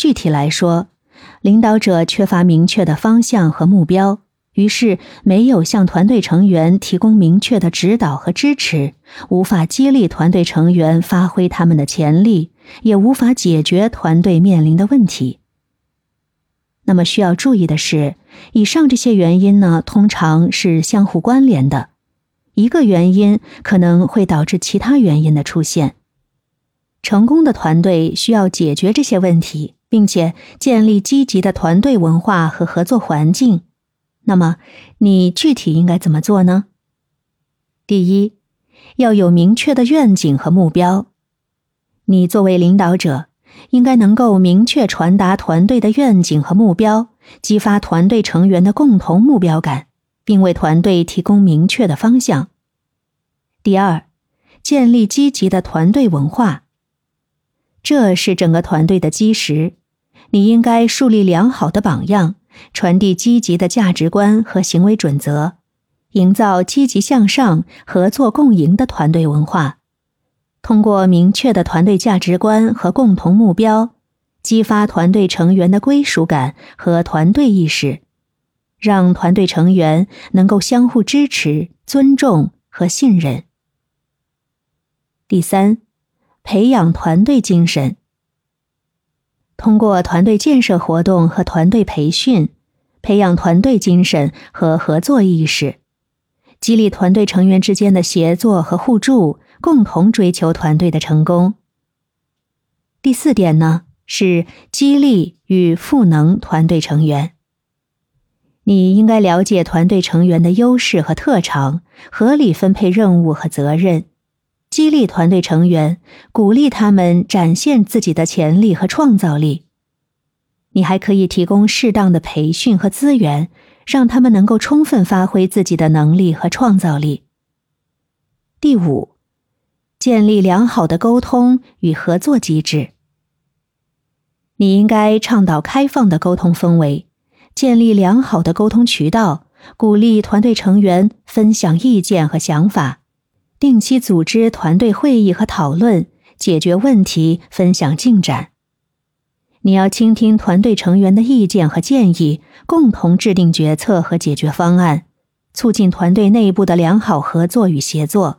具体来说，领导者缺乏明确的方向和目标，于是没有向团队成员提供明确的指导和支持，无法激励团队成员发挥他们的潜力，也无法解决团队面临的问题。那么需要注意的是，以上这些原因呢，通常是相互关联的，一个原因可能会导致其他原因的出现。成功的团队需要解决这些问题。并且建立积极的团队文化和合作环境。那么，你具体应该怎么做呢？第一，要有明确的愿景和目标。你作为领导者，应该能够明确传达团队的愿景和目标，激发团队成员的共同目标感，并为团队提供明确的方向。第二，建立积极的团队文化。这是整个团队的基石。你应该树立良好的榜样，传递积极的价值观和行为准则，营造积极向上、合作共赢的团队文化。通过明确的团队价值观和共同目标，激发团队成员的归属感和团队意识，让团队成员能够相互支持、尊重和信任。第三，培养团队精神。通过团队建设活动和团队培训，培养团队精神和合作意识，激励团队成员之间的协作和互助，共同追求团队的成功。第四点呢，是激励与赋能团队成员。你应该了解团队成员的优势和特长，合理分配任务和责任。激励团队成员，鼓励他们展现自己的潜力和创造力。你还可以提供适当的培训和资源，让他们能够充分发挥自己的能力和创造力。第五，建立良好的沟通与合作机制。你应该倡导开放的沟通氛围，建立良好的沟通渠道，鼓励团队成员分享意见和想法。定期组织团队会议和讨论，解决问题，分享进展。你要倾听团队成员的意见和建议，共同制定决策和解决方案，促进团队内部的良好合作与协作。